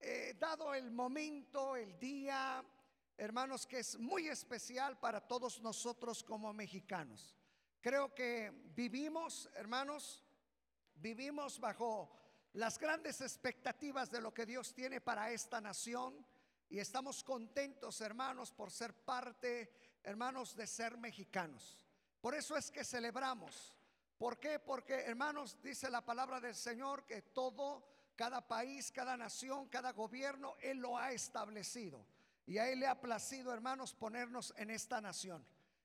eh, dado el momento, el día, hermanos, que es muy especial para todos nosotros como mexicanos. Creo que vivimos, hermanos, vivimos bajo las grandes expectativas de lo que Dios tiene para esta nación y estamos contentos, hermanos, por ser parte, hermanos, de ser mexicanos. Por eso es que celebramos. ¿Por qué? Porque, hermanos, dice la palabra del Señor que todo, cada país, cada nación, cada gobierno, Él lo ha establecido. Y a Él le ha placido, hermanos, ponernos en esta nación.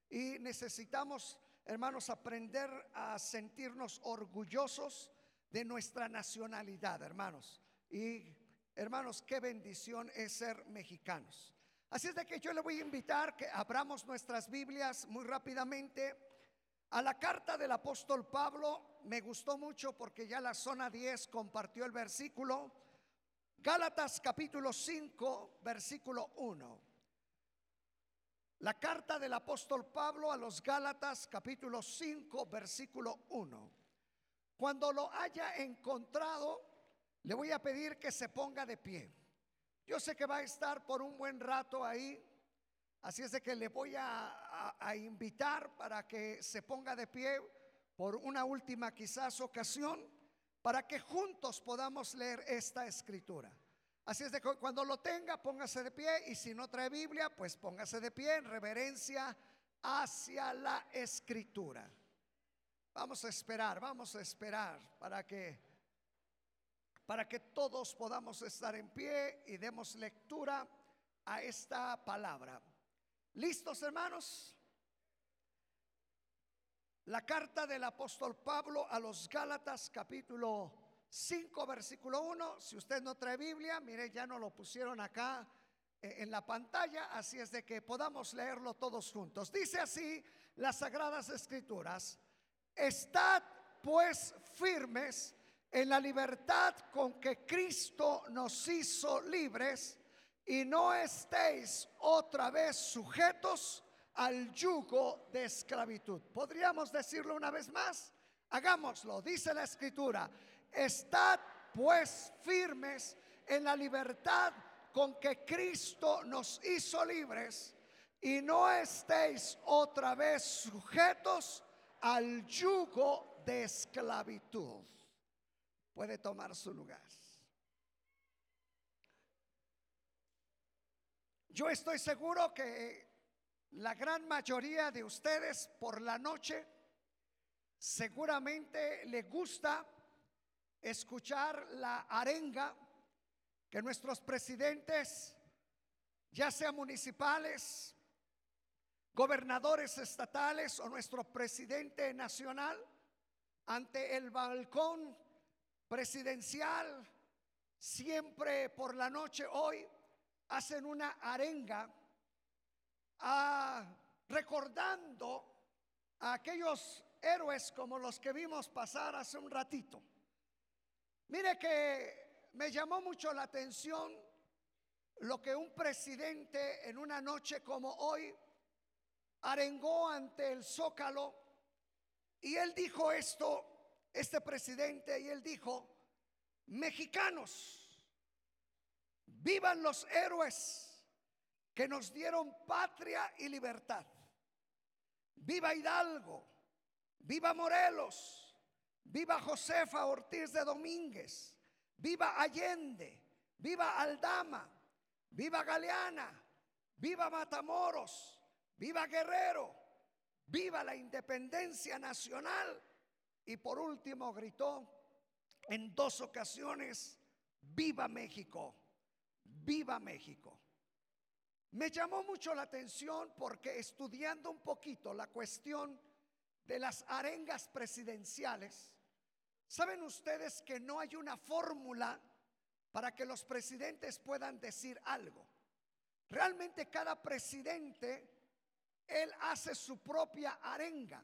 Y necesitamos hermanos, aprender a sentirnos orgullosos de nuestra nacionalidad, hermanos. Y, hermanos, qué bendición es ser mexicanos. Así es de que yo le voy a invitar que abramos nuestras Biblias muy rápidamente a la carta del apóstol Pablo. Me gustó mucho porque ya la zona 10 compartió el versículo. Gálatas capítulo 5, versículo 1. La carta del apóstol Pablo a los Gálatas capítulo 5 versículo 1. Cuando lo haya encontrado, le voy a pedir que se ponga de pie. Yo sé que va a estar por un buen rato ahí, así es de que le voy a, invitar para que se ponga de pie por una última quizás ocasión, para que juntos podamos leer esta escritura. Así es de que cuando lo tenga, póngase de pie y si no trae Biblia, pues póngase de pie en reverencia hacia la escritura. Vamos a esperar, vamos a esperar para que para que todos podamos estar en pie y demos lectura a esta palabra. ¿Listos, hermanos? La carta del apóstol Pablo a los Gálatas capítulo 5, versículo 1. Si usted no trae Biblia, mire, ya no lo pusieron acá eh, en la pantalla, así es de que podamos leerlo todos juntos. Dice así las sagradas escrituras, estad pues firmes en la libertad con que Cristo nos hizo libres y no estéis otra vez sujetos al yugo de esclavitud. ¿Podríamos decirlo una vez más? Hagámoslo, dice la escritura Estad pues firmes en la libertad con que Cristo nos hizo libres y no estéis otra vez sujetos al yugo de esclavitud. Puede tomar su lugar. Yo estoy seguro que la gran mayoría de ustedes por la noche seguramente le gusta escuchar la arenga que nuestros presidentes, ya sean municipales, gobernadores estatales o nuestro presidente nacional, ante el balcón presidencial, siempre por la noche hoy, hacen una arenga ah, recordando a aquellos héroes como los que vimos pasar hace un ratito. Mire que me llamó mucho la atención lo que un presidente en una noche como hoy arengó ante el zócalo y él dijo esto, este presidente, y él dijo, mexicanos, vivan los héroes que nos dieron patria y libertad. Viva Hidalgo, viva Morelos, viva Josefa Ortiz de Domínguez, viva Allende, viva Aldama, viva Galeana, viva Matamoros, viva Guerrero, viva la independencia nacional y por último gritó en dos ocasiones, viva México, viva México. Me llamó mucho la atención porque estudiando un poquito la cuestión de las arengas presidenciales, ¿Saben ustedes que no hay una fórmula para que los presidentes puedan decir algo? Realmente cada presidente, él hace su propia arenga.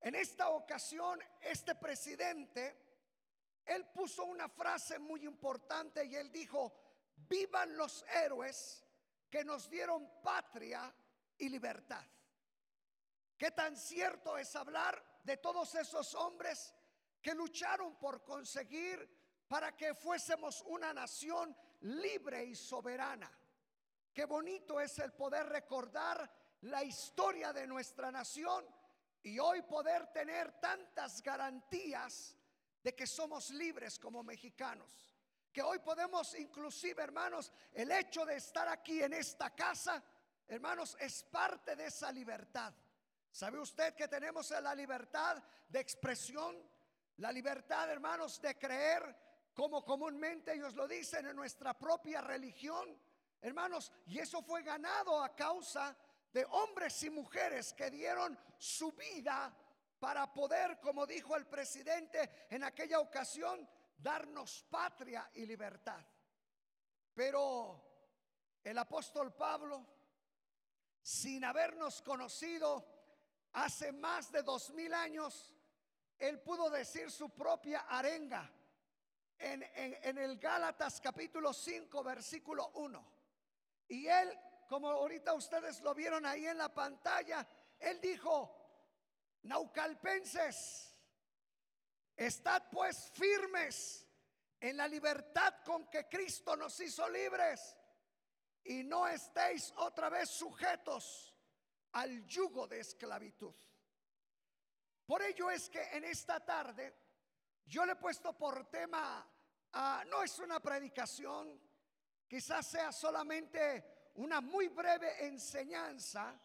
En esta ocasión, este presidente, él puso una frase muy importante y él dijo, vivan los héroes que nos dieron patria y libertad. ¿Qué tan cierto es hablar de todos esos hombres que lucharon por conseguir para que fuésemos una nación libre y soberana. Qué bonito es el poder recordar la historia de nuestra nación y hoy poder tener tantas garantías de que somos libres como mexicanos. Hoy podemos inclusive, hermanos, el hecho de estar aquí en esta casa, hermanos, es parte de esa libertad. ¿Sabe usted que tenemos la libertad de expresión? La libertad, hermanos, de creer como comúnmente ellos lo dicen en nuestra propia religión. Hermanos, y eso fue ganado a causa de hombres y mujeres que dieron su vida para poder, como dijo el presidente en aquella ocasión, darnos patria y libertad. Pero el apóstol Pablo, sin habernos conocido hace más de dos mil años, él pudo decir su propia arenga en, en el Gálatas capítulo 5, versículo 1. Y él, como ahorita ustedes lo vieron ahí en la pantalla, él dijo, Naucalpenses, estad pues firmes en la libertad con que Cristo nos hizo libres y no estéis otra vez sujetos al yugo de esclavitud. Por ello es que en esta tarde yo le he puesto por tema, no es una predicación, quizás sea solamente una muy breve enseñanza,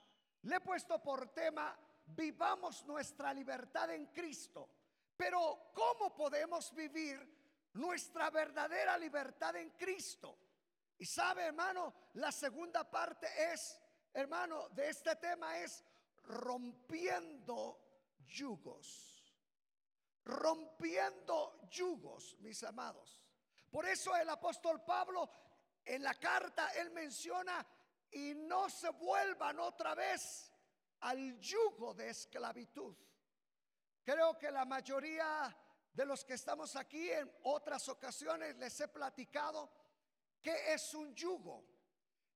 le he puesto por tema, vivamos nuestra libertad en Cristo. Pero ¿cómo podemos vivir nuestra verdadera libertad en Cristo? Y sabe, hermano, la segunda parte es, hermano, de este tema es rompiendo yugos. Rompiendo yugos, mis amados. Por eso el apóstol Pablo en la carta, él menciona, y no se vuelvan otra vez al yugo de esclavitud. Creo que la mayoría de los que estamos aquí en otras ocasiones les he platicado que es un yugo.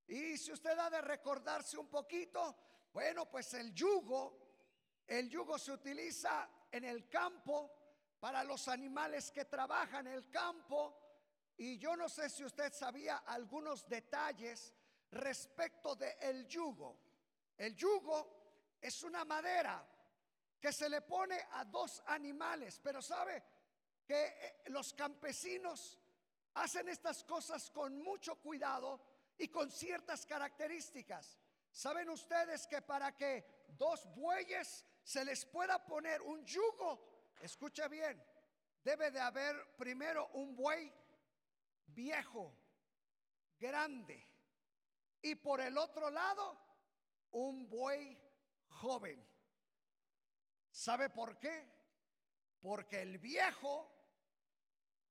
Y si usted ha de recordarse un poquito, bueno, pues el yugo, el yugo se utiliza en el campo para los animales que trabajan en el campo. Y yo no sé si usted sabía algunos detalles respecto del el yugo. El yugo es una madera que se le pone a dos animales, pero sabe que eh, los campesinos hacen estas cosas con mucho cuidado y con ciertas características. ¿Saben ustedes que para que dos bueyes se les pueda poner un yugo, escucha bien, debe de haber primero un buey viejo, grande, y por el otro lado un buey joven. ¿Sabe por qué? Porque el viejo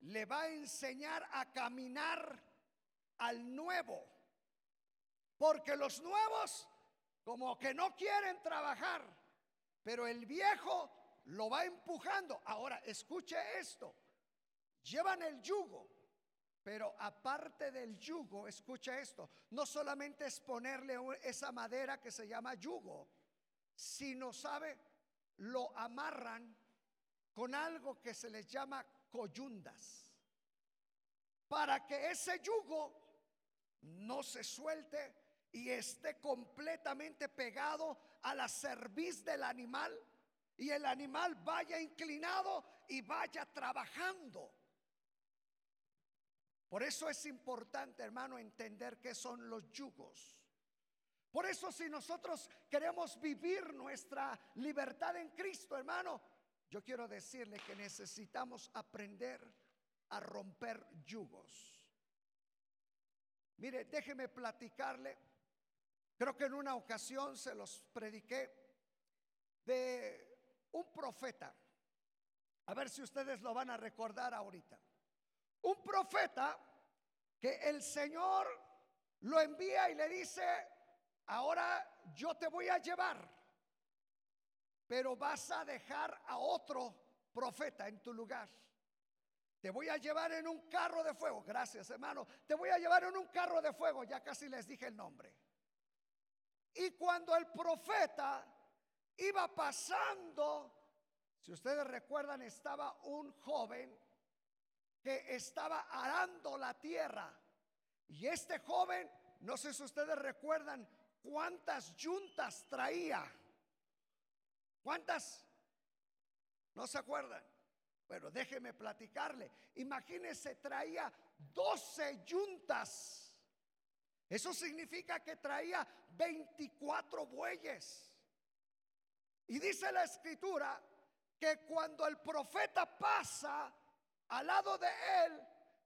le va a enseñar a caminar al nuevo. Porque los nuevos como que no quieren trabajar, pero el viejo lo va empujando. Ahora, escuche esto. Llevan el yugo, pero aparte del yugo, escuche esto, no solamente es ponerle esa madera que se llama yugo, sino, ¿sabe? Lo amarran con algo que se les llama coyundas, para que ese yugo no se suelte y esté completamente pegado a la cerviz del animal y el animal vaya inclinado y vaya trabajando. Por eso es importante, hermano, entender qué son los yugos. Por eso si nosotros queremos vivir nuestra libertad en Cristo, hermano, yo quiero decirle que necesitamos aprender a romper yugos. Mire, déjeme platicarle. Creo que en una ocasión se los prediqué de un profeta. A ver si ustedes lo van a recordar ahorita. Un profeta que el Señor lo envía y le dice, ahora yo te voy a llevar, pero vas a dejar a otro profeta en tu lugar. Te voy a llevar en un carro de fuego. Gracias, hermano. Te voy a llevar en un carro de fuego. Ya casi les dije el nombre. Y cuando el profeta iba pasando, si ustedes recuerdan, estaba un joven que estaba arando la tierra. Y este joven, no sé si ustedes recuerdan cuántas yuntas traía. ¿Cuántas? ¿No se acuerdan? Bueno, déjeme platicarle. Imagínense, traía 12 yuntas. Eso significa que traía 24 bueyes. Y dice la escritura que cuando el profeta pasa al lado de él,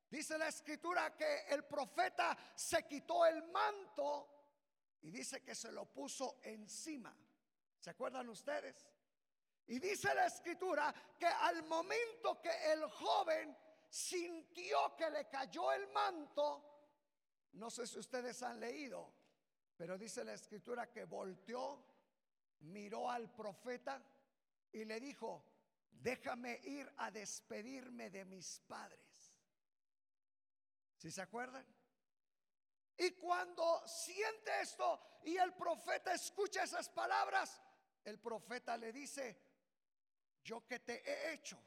dice la escritura que el profeta se quitó el manto y dice que se lo puso encima. ¿Se acuerdan ustedes? Y dice la escritura que al momento que el joven sintió que le cayó el manto, no sé si ustedes han leído, pero dice la escritura que volteó, miró al profeta y le dijo, déjame ir a despedirme de mis padres. ¿Si se acuerdan? Y cuando siente esto y el profeta escucha esas palabras, el profeta le dice, yo que te he hecho,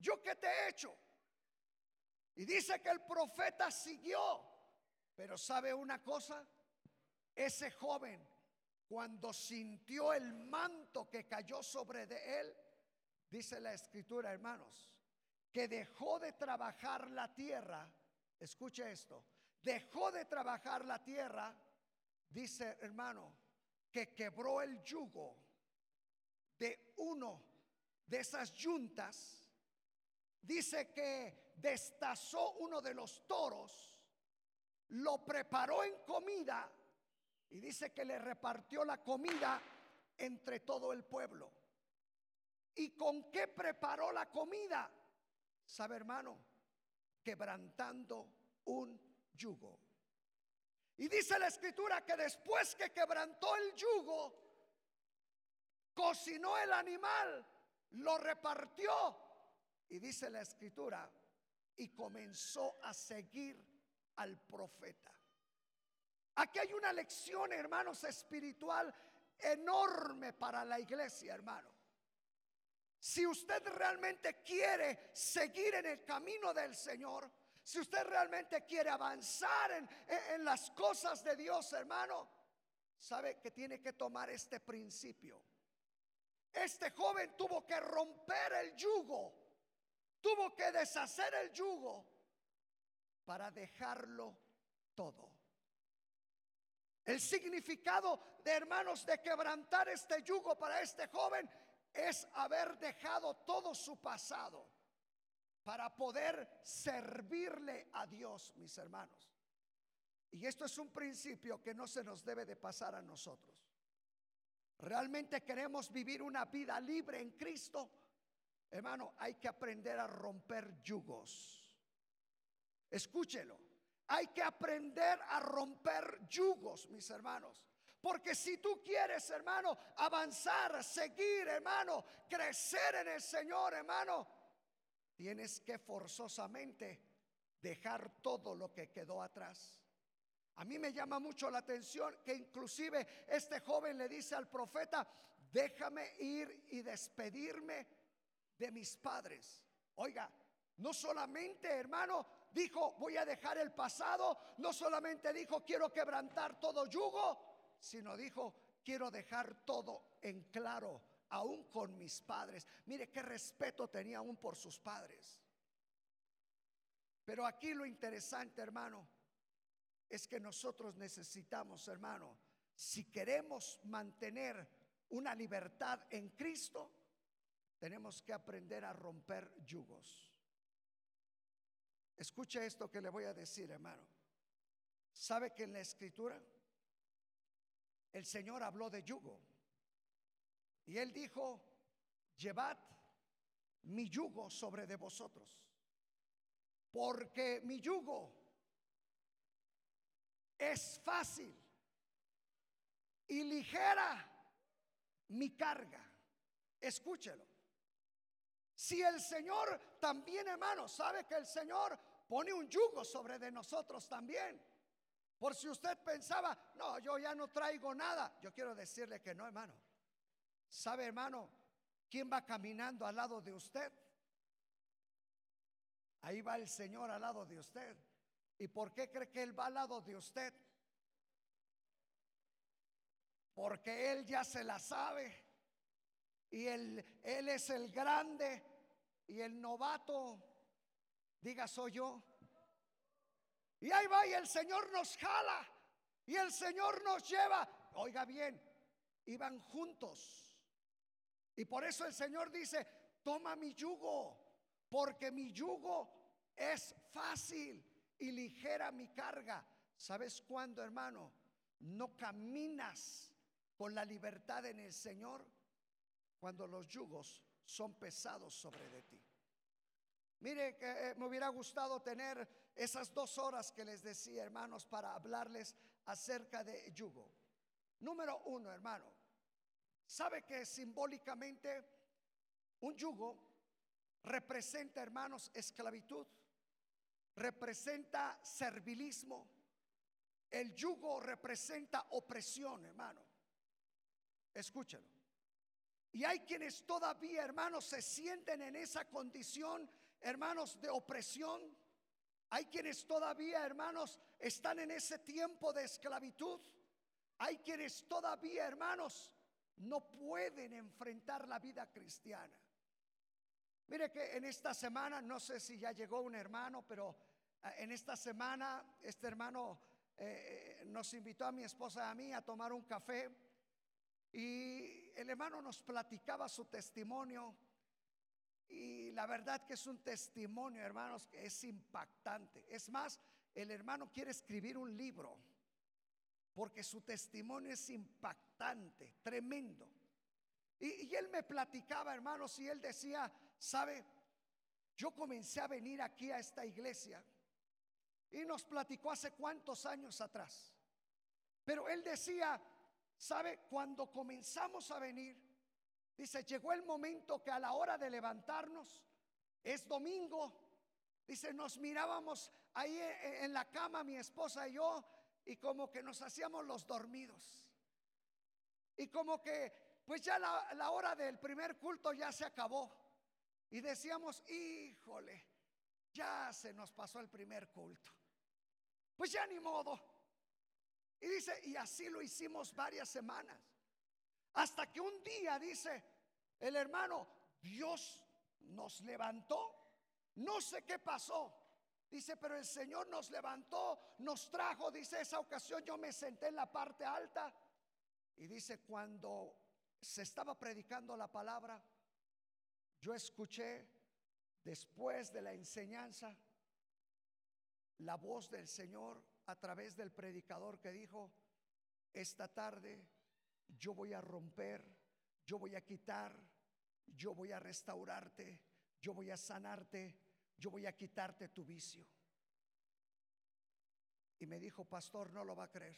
yo que te he hecho. Y dice que el profeta siguió, pero ¿sabe una cosa? Ese joven cuando sintió el manto que cayó sobre de él, dice la escritura, hermanos, que dejó de trabajar la tierra, escuche esto, dejó de trabajar la tierra, dice hermano, que quebró el yugo de uno de esas yuntas, dice que destazó uno de los toros, lo preparó en comida y dice que le repartió la comida entre todo el pueblo. ¿Y con qué preparó la comida? ¿Sabe hermano? Quebrantando un yugo. Y dice la escritura que después que quebrantó el yugo, cocinó el animal, lo repartió. Y dice la escritura, y comenzó a seguir al profeta. Aquí hay una lección, hermanos, espiritual enorme para la iglesia, hermano. Si usted realmente quiere seguir en el camino del Señor, si usted realmente quiere avanzar en, las cosas de Dios, hermano, sabe que tiene que tomar este principio. Este joven tuvo que romper el yugo, tuvo que deshacer el yugo para dejarlo todo. El significado de hermanos de quebrantar este yugo para este joven es haber dejado todo su pasado para poder servirle a Dios, mis hermanos. Y esto es un principio que no se nos debe de pasar a nosotros. Realmente queremos vivir una vida libre en Cristo. Hermano, hay que aprender a romper yugos. Escúchelo. Hay que aprender a romper yugos, mis hermanos. Porque si tú quieres, hermano, avanzar, seguir, hermano, crecer en el Señor, hermano, tienes que forzosamente dejar todo lo que quedó atrás. A mí me llama mucho la atención que inclusive este joven le dice al profeta, déjame ir y despedirme de mis padres. Oiga, no solamente, hermano, dijo, voy a dejar el pasado, no solamente dijo, quiero quebrantar todo yugo, sino dijo, quiero dejar todo en claro, aún con mis padres. Mire qué respeto tenía aún por sus padres. Pero aquí lo interesante, hermano, es que nosotros necesitamos, hermano, si queremos mantener una libertad en Cristo, tenemos que aprender a romper yugos. Escuche esto que le voy a decir, hermano. ¿Sabe que en la escritura el Señor habló de yugo? Y él dijo, llevad mi yugo sobre de vosotros, porque mi yugo es fácil y ligera mi carga. Escúchelo. Si el Señor también, hermano, sabe que el Señor pone un yugo sobre de nosotros también. Por si usted pensaba, no, yo ya no traigo nada. Yo quiero decirle que no, hermano. ¿Sabe, hermano, quién va caminando al lado de usted? Ahí va el Señor al lado de usted. ¿Y por qué cree que Él va al lado de usted? Porque Él ya se la sabe. Y él, él es el grande y el novato. Diga, soy yo. Y ahí va y el Señor nos jala. Y el Señor nos lleva. Oiga bien, iban juntos. Y por eso el Señor dice, toma mi yugo, porque mi yugo es fácil y ligera mi carga. ¿Sabes cuándo, hermano? No caminas con la libertad en el Señor cuando los yugos son pesados sobre de ti. Mire que eh, me hubiera gustado tener esas dos horas que les decía, hermanos, para hablarles acerca de yugo. Número uno, hermano, ¿sabe que simbólicamente un yugo representa, hermanos, esclavitud? Representa servilismo. El yugo representa opresión, hermano. Escúchalo. Y hay quienes todavía, hermanos, se sienten en esa condición, hermanos, de opresión. Hay quienes todavía, hermanos, están en ese tiempo de esclavitud. Hay quienes todavía, hermanos, no pueden enfrentar la vida cristiana. Mire que en esta semana, no sé si ya llegó un hermano, pero eh, en esta semana este hermano eh, eh, nos invitó a mi esposa y a mí a tomar un café y el hermano nos platicaba su testimonio y la verdad que es un testimonio, hermanos, que es impactante. Es más, el hermano quiere escribir un libro porque su testimonio es impactante, tremendo. Y, él me platicaba, hermanos, y él decía, ¿sabe? Yo comencé a venir aquí a esta iglesia y nos platicó hace cuántos años atrás. Pero él decía, ¿sabe? Cuando comenzamos a venir, dice, llegó el momento que a la hora de levantarnos, es domingo, dice, nos mirábamos ahí en la cama, mi esposa y yo, y como que nos hacíamos los dormidos. Y como que, pues ya la, hora del primer culto ya se acabó. Y decíamos, híjole, ya se nos pasó el primer culto. Pues ya ni modo. Y dice, y así lo hicimos varias semanas. Hasta que un día, dice el hermano, Dios nos levantó. No sé qué pasó. Dice, pero el Señor nos levantó, nos trajo, dice, esa ocasión yo me senté en la parte alta. Y dice, cuando se estaba predicando la palabra, yo escuché después de la enseñanza la voz del Señor a través del predicador que dijo, esta tarde yo voy a romper, yo voy a quitar, yo voy a restaurarte, yo voy a sanarte, yo voy a quitarte tu vicio. Y me dijo, pastor, no lo va a creer.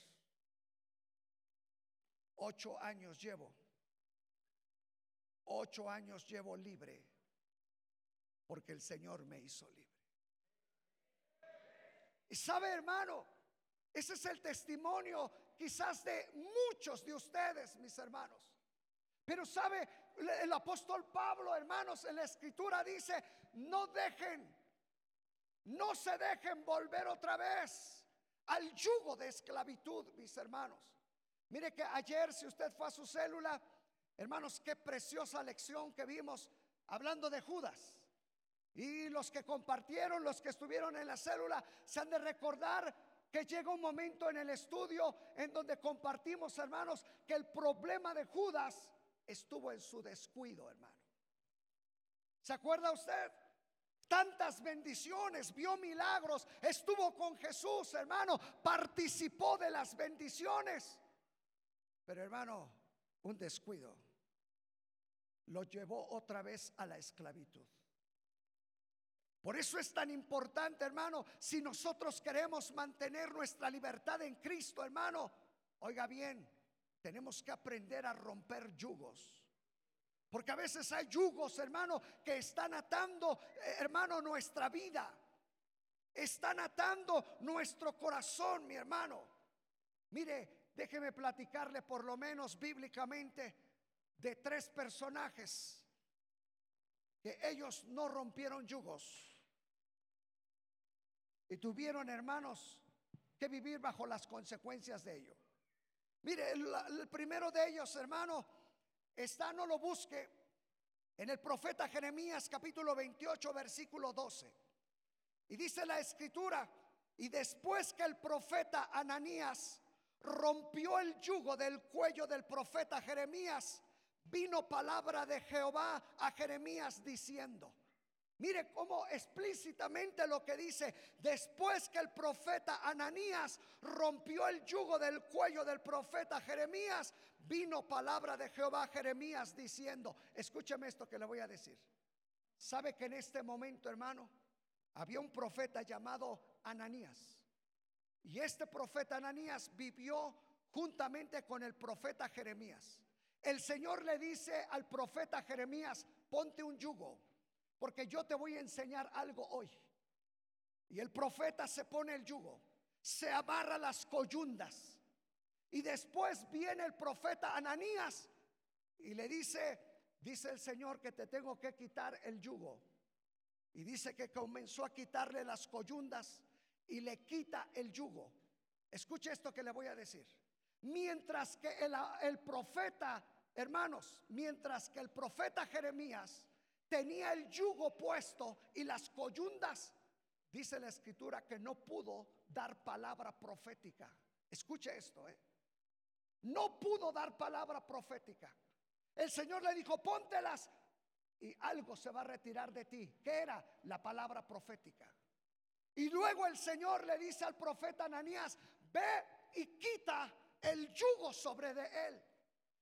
Ocho años llevo. Ocho años llevo libre porque el Señor me hizo libre. Y sabe, hermano, ese es el testimonio quizás de muchos de ustedes, mis hermanos. Pero sabe, el apóstol Pablo, hermanos, en la escritura dice, no dejen, no se dejen volver otra vez al yugo de esclavitud, mis hermanos. Mire que ayer, si usted fue a su célula, hermanos, qué preciosa lección que vimos hablando de Judas. Y los que compartieron, los que estuvieron en la célula, se han de recordar que llega un momento en el estudio en donde compartimos, hermanos, que el problema de Judas estuvo en su descuido, hermano. ¿Se acuerda usted? Tantas bendiciones, vio milagros, estuvo con Jesús, hermano, participó de las bendiciones. Pero hermano, un descuido lo llevó otra vez a la esclavitud. Por eso es tan importante, hermano, si nosotros queremos mantener nuestra libertad en Cristo, hermano, oiga bien, tenemos que aprender a romper yugos. Porque a veces hay yugos, hermano, que están atando, eh, hermano, nuestra vida. Están atando nuestro corazón, mi hermano. Mire, déjeme platicarle por lo menos bíblicamente de tres personajes que ellos no rompieron yugos. Y tuvieron, hermanos, que vivir bajo las consecuencias de ello. Mire, el, el primero de ellos, hermano, está, no lo busque, en el profeta Jeremías capítulo 28, versículo 12. Y dice la escritura, y después que el profeta Ananías rompió el yugo del cuello del profeta Jeremías, vino palabra de Jehová a Jeremías diciendo, Mire cómo explícitamente lo que dice, después que el profeta Ananías rompió el yugo del cuello del profeta Jeremías, vino palabra de Jehová a Jeremías diciendo, escúcheme esto que le voy a decir. ¿Sabe que en este momento, hermano, había un profeta llamado Ananías? Y este profeta Ananías vivió juntamente con el profeta Jeremías. El Señor le dice al profeta Jeremías, ponte un yugo porque yo te voy a enseñar algo hoy. Y el profeta se pone el yugo, se amarra las coyundas. Y después viene el profeta Ananías y le dice, dice el Señor que te tengo que quitar el yugo. Y dice que comenzó a quitarle las coyundas y le quita el yugo. Escuche esto que le voy a decir. Mientras que el, el profeta, hermanos, mientras que el profeta Jeremías tenía el yugo puesto y las coyundas. Dice la escritura que no pudo dar palabra profética. Escuche esto, ¿eh? No pudo dar palabra profética. El Señor le dijo, póntelas y algo se va a retirar de ti. ¿Qué era? La palabra profética. Y luego el Señor le dice al profeta Ananías, ve y quita el yugo sobre de él.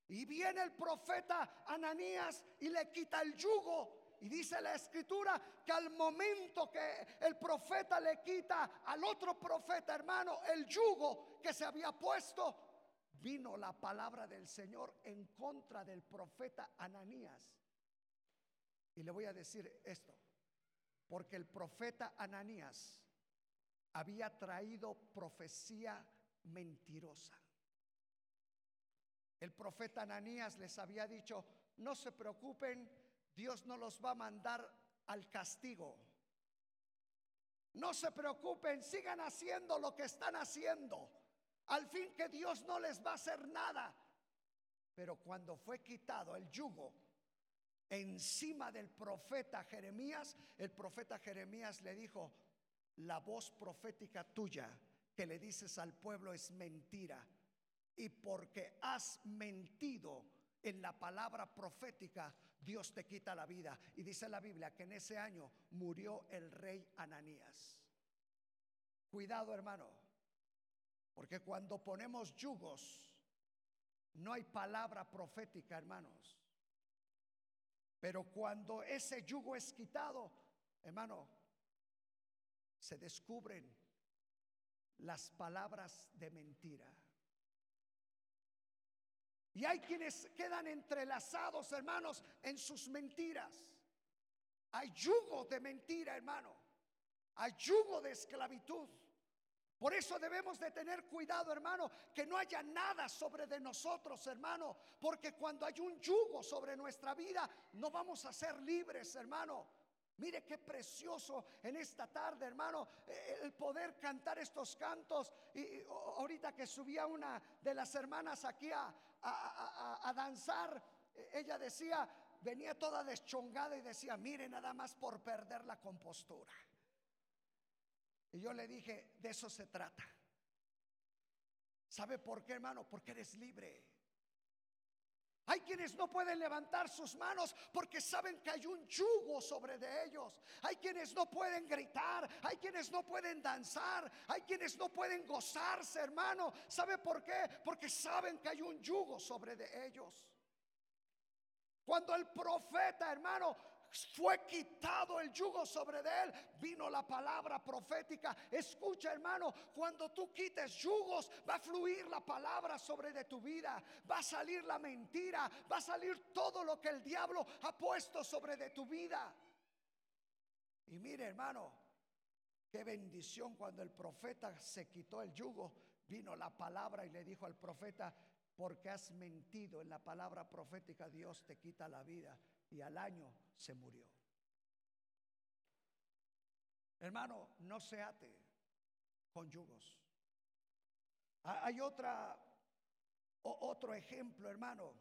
Y viene el profeta Ananías y le quita el yugo. Y dice la escritura que al momento que el profeta le quita al otro profeta, hermano, el yugo que se había puesto, vino la palabra del Señor en contra del profeta Ananías. Y le voy a decir esto, porque el profeta Ananías había traído profecía mentirosa. El profeta Ananías les había dicho, no se preocupen, Dios no los va a mandar al castigo. No se preocupen, sigan haciendo lo que están haciendo. Al fin que Dios no les va a hacer nada. Pero cuando fue quitado el yugo encima del profeta Jeremías, el profeta Jeremías le dijo, la voz profética tuya que le dices al pueblo es mentira. Y porque has mentido en la palabra profética, Dios te quita la vida. Y dice la Biblia que en ese año murió el rey Ananías. Cuidado hermano, porque cuando ponemos yugos, no hay palabra profética, hermanos. Pero cuando ese yugo es quitado, hermano, se descubren las palabras de mentira. Y hay quienes quedan entrelazados, hermanos, en sus mentiras. Hay yugo de mentira, hermano. Hay yugo de esclavitud. Por eso debemos de tener cuidado, hermano, que no haya nada sobre de nosotros, hermano, porque cuando hay un yugo sobre nuestra vida, no vamos a ser libres, hermano. Mire qué precioso en esta tarde, hermano, eh, el poder cantar estos cantos. Y, ahorita que subía una de las hermanas aquí a, a, danzar, ella decía, venía toda deschongada y decía, mire nada más por perder la compostura. Y yo le dije, de eso se trata. ¿Sabe por qué, hermano? Porque eres libre. Hay quienes no pueden levantar sus manos porque saben que hay un yugo sobre de ellos. Hay quienes no pueden gritar, hay quienes no pueden danzar, hay quienes no pueden gozarse, hermano. ¿Sabe por qué? Porque saben que hay un yugo sobre de ellos. Cuando el profeta, hermano, fue quitado el yugo sobre de él, vino la palabra profética. Escucha, hermano, cuando tú quites yugos, va a fluir la palabra sobre de tu vida, va a salir la mentira, va a salir todo lo que el diablo ha puesto sobre de tu vida. Y mire, hermano, qué bendición cuando el profeta se quitó el yugo, vino la palabra y le dijo al profeta, porque has mentido en la palabra profética, Dios te quita la vida y al año se murió. Hermano, no se ate. con yugos. Hay otra, otro ejemplo, hermano.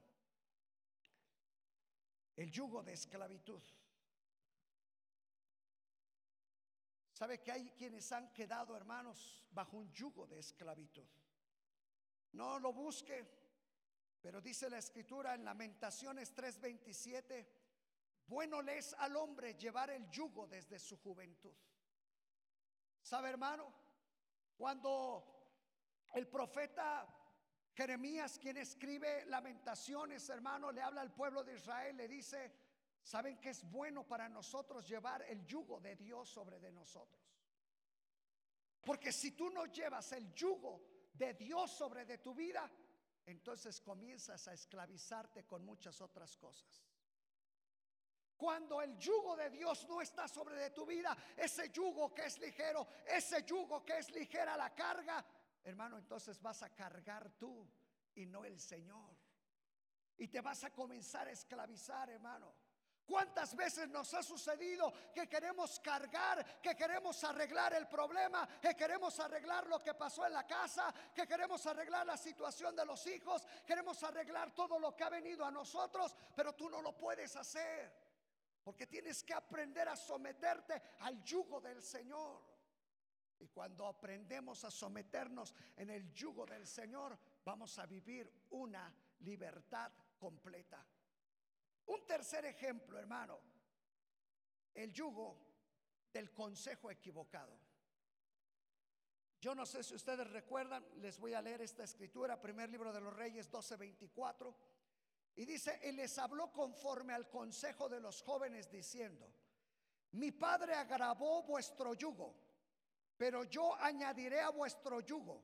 El yugo de esclavitud. ¿Sabe que hay quienes han quedado, hermanos, bajo un yugo de esclavitud? No lo busque, pero dice la escritura en Lamentaciones 3:27, bueno le es al hombre llevar el yugo desde su juventud. ¿Sabe, hermano? Cuando el profeta Jeremías, quien escribe lamentaciones, hermano, le habla al pueblo de Israel, le dice, ¿saben que es bueno para nosotros llevar el yugo de Dios sobre de nosotros? Porque si tú no llevas el yugo de Dios sobre de tu vida, entonces comienzas a esclavizarte con muchas otras cosas. Cuando el yugo de Dios no está sobre de tu vida, ese yugo que es ligero, ese yugo que es ligera la carga, hermano, entonces vas a cargar tú y no el Señor. Y te vas a comenzar a esclavizar, hermano. ¿Cuántas veces nos ha sucedido que queremos cargar, que queremos arreglar el problema, que queremos arreglar lo que pasó en la casa, que queremos arreglar la situación de los hijos, queremos arreglar todo lo que ha venido a nosotros, pero tú no lo puedes hacer? Porque tienes que aprender a someterte al yugo del Señor. Y cuando aprendemos a someternos en el yugo del Señor, vamos a vivir una libertad completa. Un tercer ejemplo, hermano, el yugo del consejo equivocado. Yo no sé si ustedes recuerdan, les voy a leer esta escritura, primer libro de los Reyes 12:24, y dice, y les habló conforme al consejo de los jóvenes diciendo, mi padre agravó vuestro yugo, pero yo añadiré a vuestro yugo.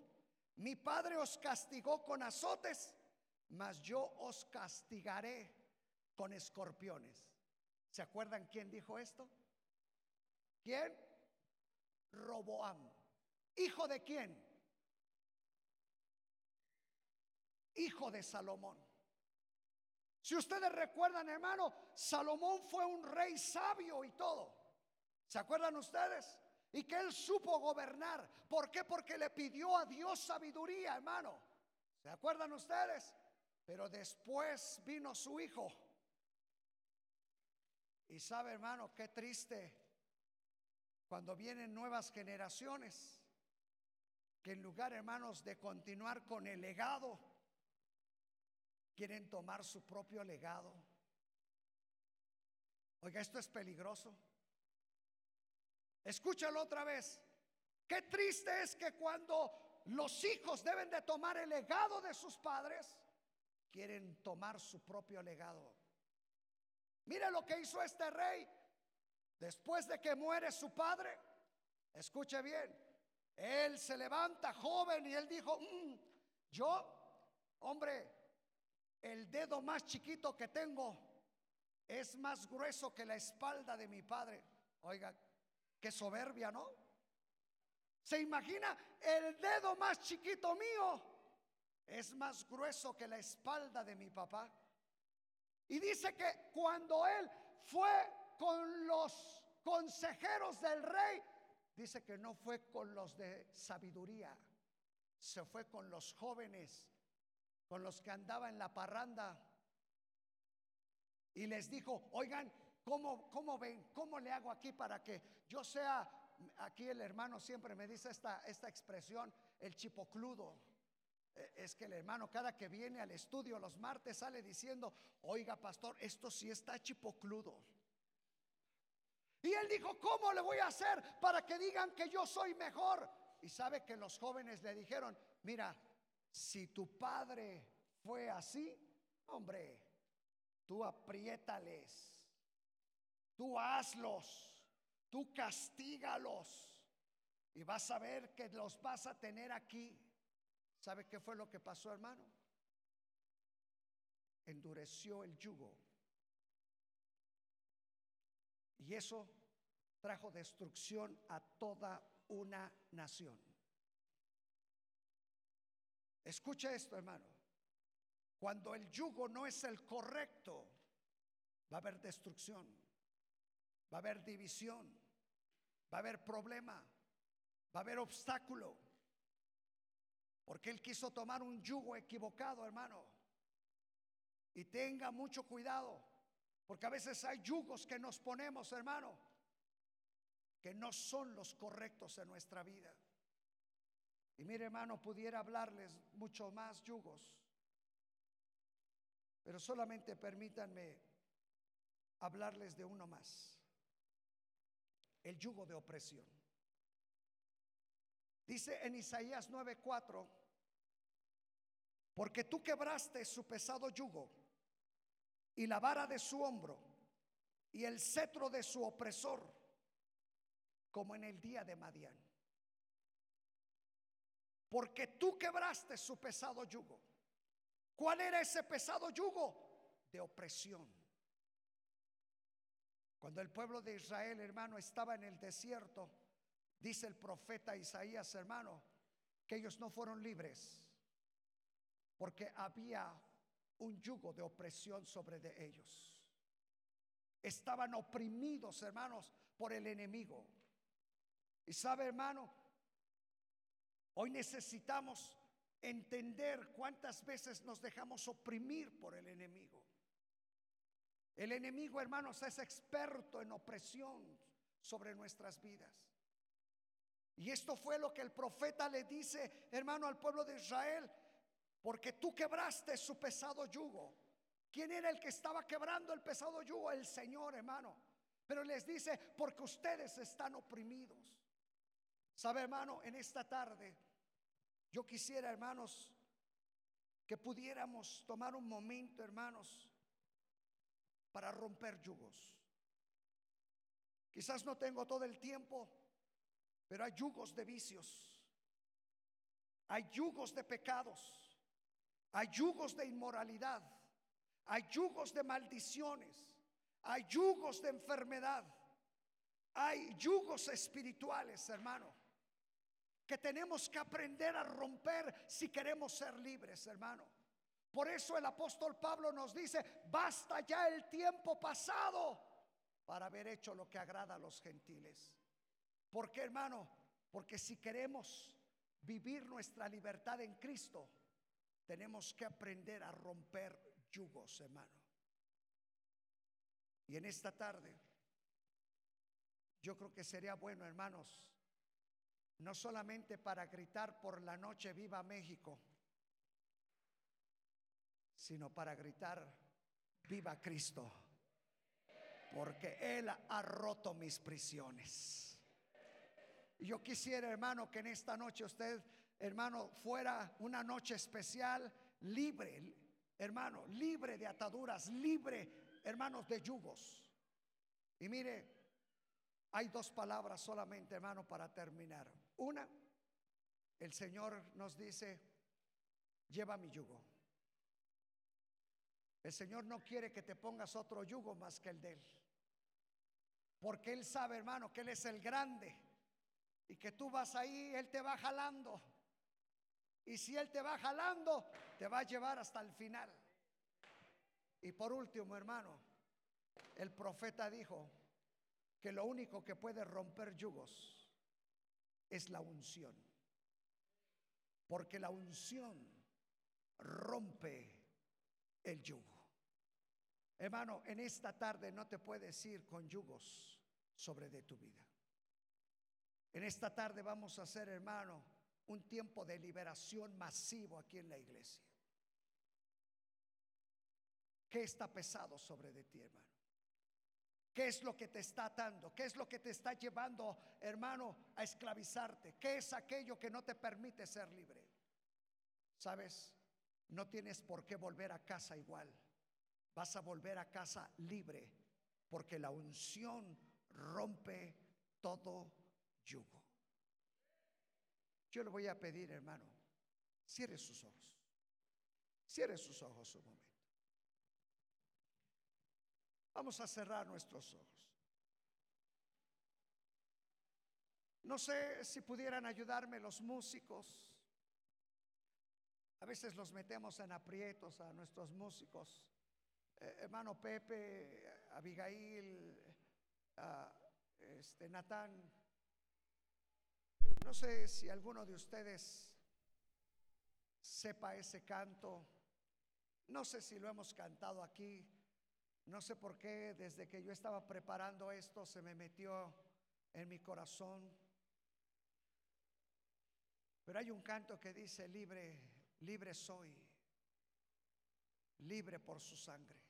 Mi padre os castigó con azotes, mas yo os castigaré con escorpiones. ¿Se acuerdan quién dijo esto? ¿Quién? Roboam. ¿Hijo de quién? Hijo de Salomón. Si ustedes recuerdan, hermano, Salomón fue un rey sabio y todo. ¿Se acuerdan ustedes? Y que él supo gobernar. ¿Por qué? Porque le pidió a Dios sabiduría, hermano. ¿Se acuerdan ustedes? Pero después vino su hijo y sabe, hermano, qué triste cuando vienen nuevas generaciones que en lugar, hermanos, de continuar con el legado, quieren tomar su propio legado. Oiga, esto es peligroso. Escúchalo otra vez. Qué triste es que cuando los hijos deben de tomar el legado de sus padres, quieren tomar su propio legado. Mire lo que hizo este rey después de que muere su padre. Escuche bien, él se levanta joven y él dijo, mm, yo, hombre, el dedo más chiquito que tengo es más grueso que la espalda de mi padre. Oiga, qué soberbia, ¿no? ¿Se imagina? El dedo más chiquito mío es más grueso que la espalda de mi papá. Y dice que cuando él fue con los consejeros del rey, dice que no fue con los de sabiduría, se fue con los jóvenes, con los que andaba en la parranda. Y les dijo, oigan, ¿cómo, ven? ¿Cómo le hago aquí para que yo sea, aquí el hermano siempre me dice esta, esta expresión, el chipocludo? Eh, es que el hermano cada que viene al estudio los martes sale diciendo, oiga pastor, esto sí está chipocludo. Y él dijo, ¿cómo le voy a hacer para que digan que yo soy mejor? Y sabe que los jóvenes le dijeron, mira, si tu padre fue así, hombre, tú apriétales, tú hazlos, tú castígalos y vas a ver que los vas a tener aquí. ¿Sabe qué fue lo que pasó, hermano? Endureció el yugo. Y eso trajo destrucción a toda una nación. Escucha esto, hermano. Cuando el yugo no es el correcto, va a haber destrucción, va a haber división, va a haber problema. Va a haber obstáculo. Porque Él quiso tomar un yugo equivocado, hermano. Y tenga mucho cuidado. Porque a veces hay yugos que nos ponemos, hermano, que no son los correctos en nuestra vida. Y mire, hermano, pudiera hablarles mucho más yugos. Pero solamente permítanme hablarles de uno más. El yugo de opresión. Dice en Isaías 9:4, porque tú quebraste su pesado yugo y la vara de su hombro y el cetro de su opresor, como en el día de Madián. Porque tú quebraste su pesado yugo. ¿Cuál era ese pesado yugo? De opresión. Cuando el pueblo de Israel, hermano, estaba en el desierto, dice el profeta Isaías, hermano, que ellos no fueron libres, porque había un yugo de opresión sobre de ellos. Estaban oprimidos, hermanos, por el enemigo. Y sabe, hermano, hoy necesitamos entender cuántas veces nos dejamos oprimir por el enemigo. El enemigo, hermanos, es experto en opresión sobre nuestras vidas. Y esto fue lo que el profeta le dice, hermano, al pueblo de Israel, porque tú quebraste su pesado yugo. ¿Quién era el que estaba quebrando el pesado yugo? El Señor, hermano. Pero les dice, porque ustedes están oprimidos. ¿Sabe, hermano? En esta tarde, yo quisiera, hermanos, que pudiéramos tomar un momento, hermanos, para romper yugos. Quizás no tengo todo el tiempo, pero hay yugos de vicios, hay yugos de pecados, hay yugos de inmoralidad, hay yugos de maldiciones, hay yugos de enfermedad, hay yugos espirituales, hermano, que tenemos que aprender a romper si queremos ser libres, hermano. Por eso el apóstol Pablo nos dice, basta ya el tiempo pasado para haber hecho lo que agrada a los gentiles. ¿Por qué, hermano? Porque si queremos vivir nuestra libertad en Cristo, tenemos que aprender a romper yugos, hermano. Y en esta tarde, yo creo que sería bueno, hermanos, no solamente para gritar por la noche viva México, sino para gritar viva Cristo, porque Él ha roto mis prisiones. Yo quisiera, hermano, que en esta noche usted hermano, fuera una noche especial, libre, hermano, libre de ataduras, libre, hermanos, de yugos. Y mire, hay dos palabras solamente, hermano, para terminar. Una, el Señor nos dice, lleva mi yugo. El Señor no quiere que te pongas otro yugo más que el de Él. Porque Él sabe, hermano, que Él es el grande. Y que tú vas ahí, Él te va jalando. Y si Él te va jalando, te va a llevar hasta el final. Y por último, hermano, el profeta dijo que lo único que puede romper yugos es la unción. Porque la unción rompe el yugo. Hermano, en esta tarde no te puedes ir con yugos sobre de tu vida. En esta tarde vamos a hacer, hermano, un tiempo de liberación masivo aquí en la iglesia. ¿Qué está pesado sobre ti, hermano? ¿Qué es lo que te está atando? ¿Qué es lo que te está llevando, hermano, a esclavizarte? ¿Qué es aquello que no te permite ser libre? ¿Sabes? No tienes por qué volver a casa igual. Vas a volver a casa libre porque la unción rompe todo yugo. Yo le voy a pedir, hermano, cierre sus ojos. Cierre sus ojos un momento. Vamos a cerrar nuestros ojos. No sé si pudieran ayudarme los músicos. A veces los metemos en aprietos a nuestros músicos. Eh, hermano Pepe, Abigail, este, Natán no sé si alguno de ustedes sepa ese canto. No sé si lo hemos cantado aquí. No sé por qué desde que yo estaba preparando esto se me metió en mi corazón. Pero hay un canto que dice, libre, libre soy, libre por su sangre.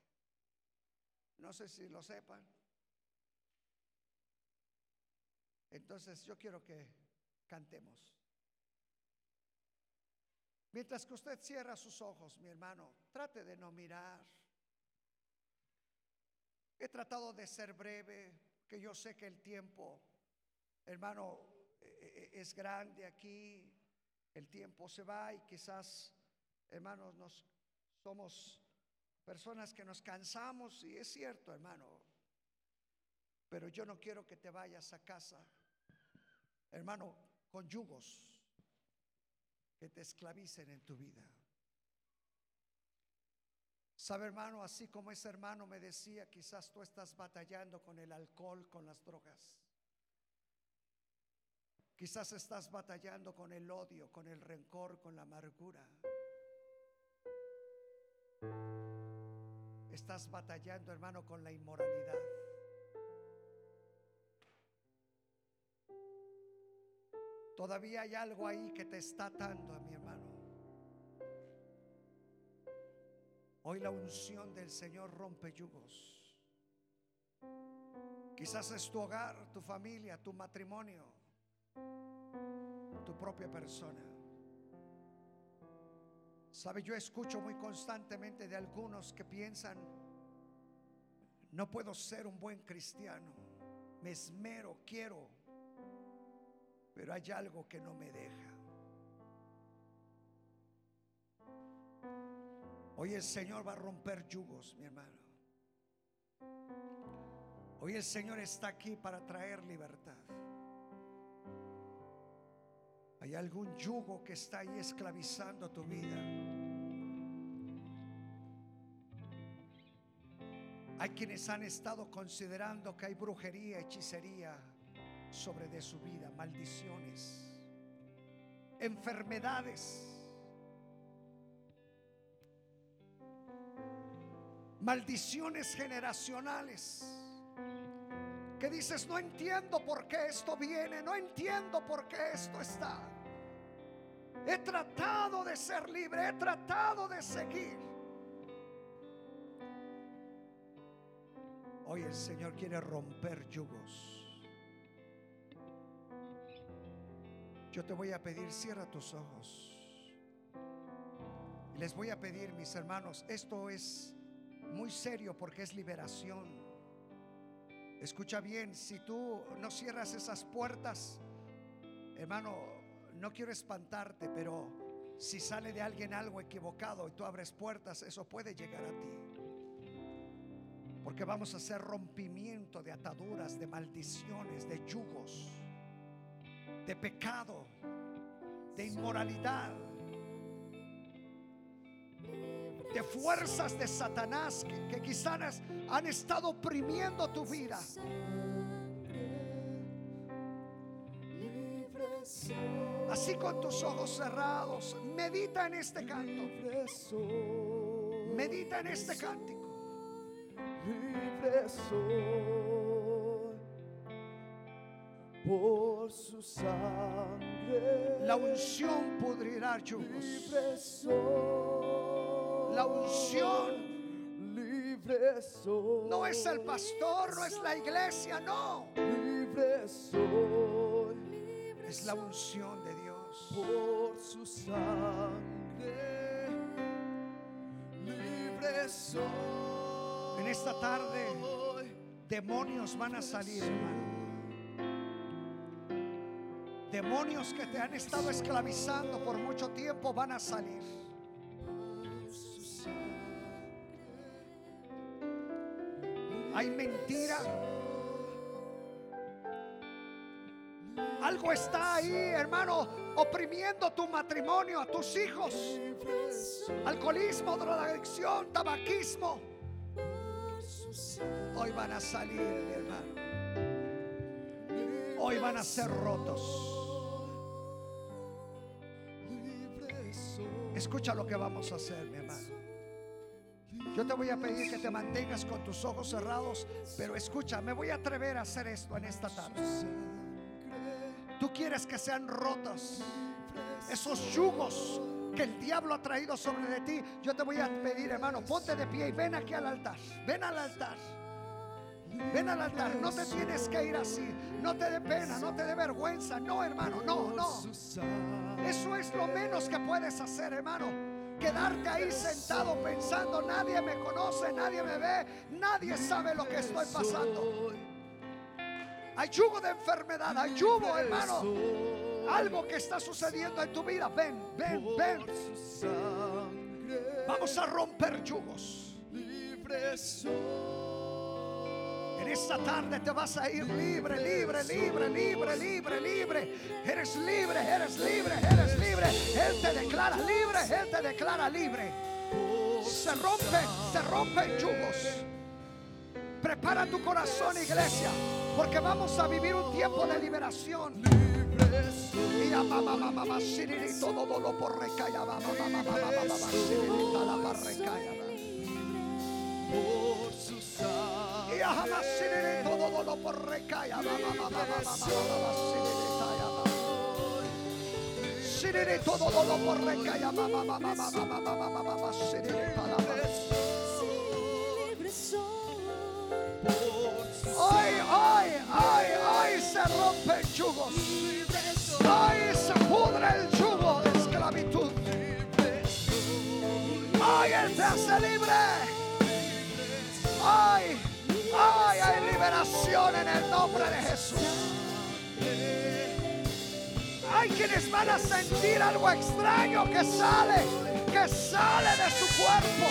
No sé si lo sepan. Entonces yo quiero que cantemos. Mientras que usted cierra sus ojos, mi hermano, trate de no mirar. He tratado de ser breve, que yo sé que el tiempo, hermano, e, e, es grande aquí, el tiempo se va y quizás, hermanos, nos somos personas que nos cansamos y es cierto, hermano. Pero yo no quiero que te vayas a casa, hermano, con yugos que te esclavicen en tu vida. Sabe, hermano, así como ese hermano me decía, quizás tú estás batallando con el alcohol, con las drogas. Quizás estás batallando con el odio, con el rencor, con la amargura. Estás batallando, hermano, con la inmoralidad. Todavía hay algo ahí que te está atando, mi hermano. Hoy la unción del Señor rompe yugos. Quizás es tu hogar, tu familia, tu matrimonio, tu propia persona. Sabe, yo escucho muy constantemente de algunos que piensan, no puedo ser un buen cristiano, me esmero, quiero, pero hay algo que no me deja. Hoy el Señor va a romper yugos, mi hermano. Hoy el Señor está aquí para traer libertad. Hay algún yugo que está ahí esclavizando tu vida. Hay quienes han estado considerando que hay brujería, hechicería sobre de su vida, maldiciones, enfermedades, maldiciones generacionales. Que dices, no entiendo por qué esto viene, no entiendo por qué esto está. He tratado de ser libre, he tratado de seguir. Hoy el Señor quiere romper yugos. Yo te voy a pedir, cierra tus ojos. Les voy a pedir, mis hermanos, esto es muy serio porque es liberación. Escucha bien, si tú no cierras esas puertas, hermano, no quiero espantarte, pero si sale de alguien algo equivocado y tú abres puertas, eso puede llegar a ti. Porque vamos a hacer rompimiento de ataduras, de maldiciones, de yugos de pecado, de inmoralidad, de fuerzas de Satanás que, quizás han estado oprimiendo tu vida. Así con tus ojos cerrados, medita en este canto. Medita en este cántico. Por su sangre. La unción pudrirá yugos. La unción libre soy. no es el pastor, no es la iglesia, no. Libre soy. Es la unción de Dios. Por su sangre. Libre soy. En esta tarde demonios van a salir, hermano. Demonios que te han estado esclavizando por mucho tiempo van a salir. Hay mentira. Algo está ahí, hermano, oprimiendo tu matrimonio, a tus hijos. Alcoholismo, drogadicción, tabaquismo. Hoy van a salir, hermano. Hoy van a ser rotos. Escucha lo que vamos a hacer, mi hermano. Yo te voy a pedir que te mantengas con tus ojos cerrados, pero escucha, me voy a atrever a hacer esto en esta tarde. Tú quieres que sean rotos esos yugos que el diablo ha traído sobre de ti. Yo te voy a pedir, hermano, ponte de pie y ven aquí al altar. Ven al altar. Ven al altar, no te tienes que ir así, no te dé pena, no te dé vergüenza, no hermano, no, no. Eso es lo menos que puedes hacer, hermano. Quedarte ahí sentado pensando, nadie me conoce, nadie me ve, nadie sabe lo que estoy pasando. Hay yugo de enfermedad, hay yugo, hermano. Algo que está sucediendo en tu vida. Ven, ven, ven. Vamos a romper yugos. En esta tarde te vas a ir libre, libre, libre, libre, libre, libre. Eres libre, eres libre, eres libre. Él te declara libre, Él te declara libre. Se rompen, se rompen yugos. Prepara tu corazón, iglesia, porque vamos a vivir un tiempo de liberación. Y mamá, mamá, mamá, mamá, mamá, mamá, mamá, Hoy, hoy, hoy, hoy se rompen yugos. Hoy se pudre el yugo de esclavitud. Hoy Él te hace libre. Hoy, hay liberación en el nombre de Jesús. Hay quienes van a sentir algo extraño que sale, que sale de su cuerpo.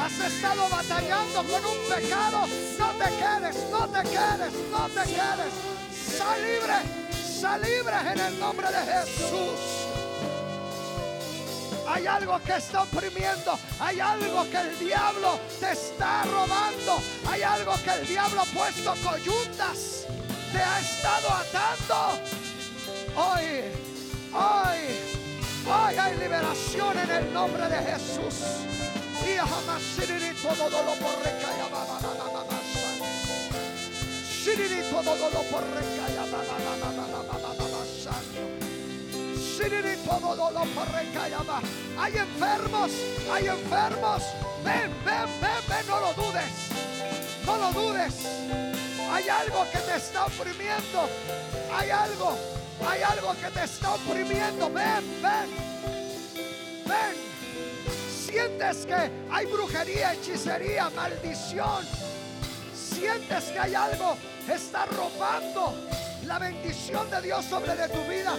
Has estado batallando con un pecado. No te quedes, no te quedes, no te quedes. Sal libre, sal libre en el nombre de Jesús. Hay algo que está oprimiendo. Hay algo que el diablo te está robando. Hay algo que el diablo ha puesto coyuntas. Te ha estado atando. Hoy, hoy, hoy hay liberación en el nombre de Jesús. Y jamás todo lo por recaya todo lo por recaya Hay enfermos, hay enfermos. Ven, ven, ven, ven, no lo dudes. No lo dudes. Hay algo que te está oprimiendo. Hay algo, hay algo que te está oprimiendo. Ven, ven. Ven sientes que hay brujería, hechicería, maldición, sientes que hay algo que está robando la bendición de Dios sobre de tu vida,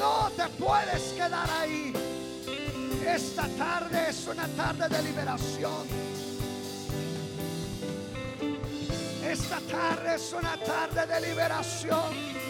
no te puedes quedar ahí. Esta tarde es una tarde de liberación. Esta tarde es una tarde de liberación.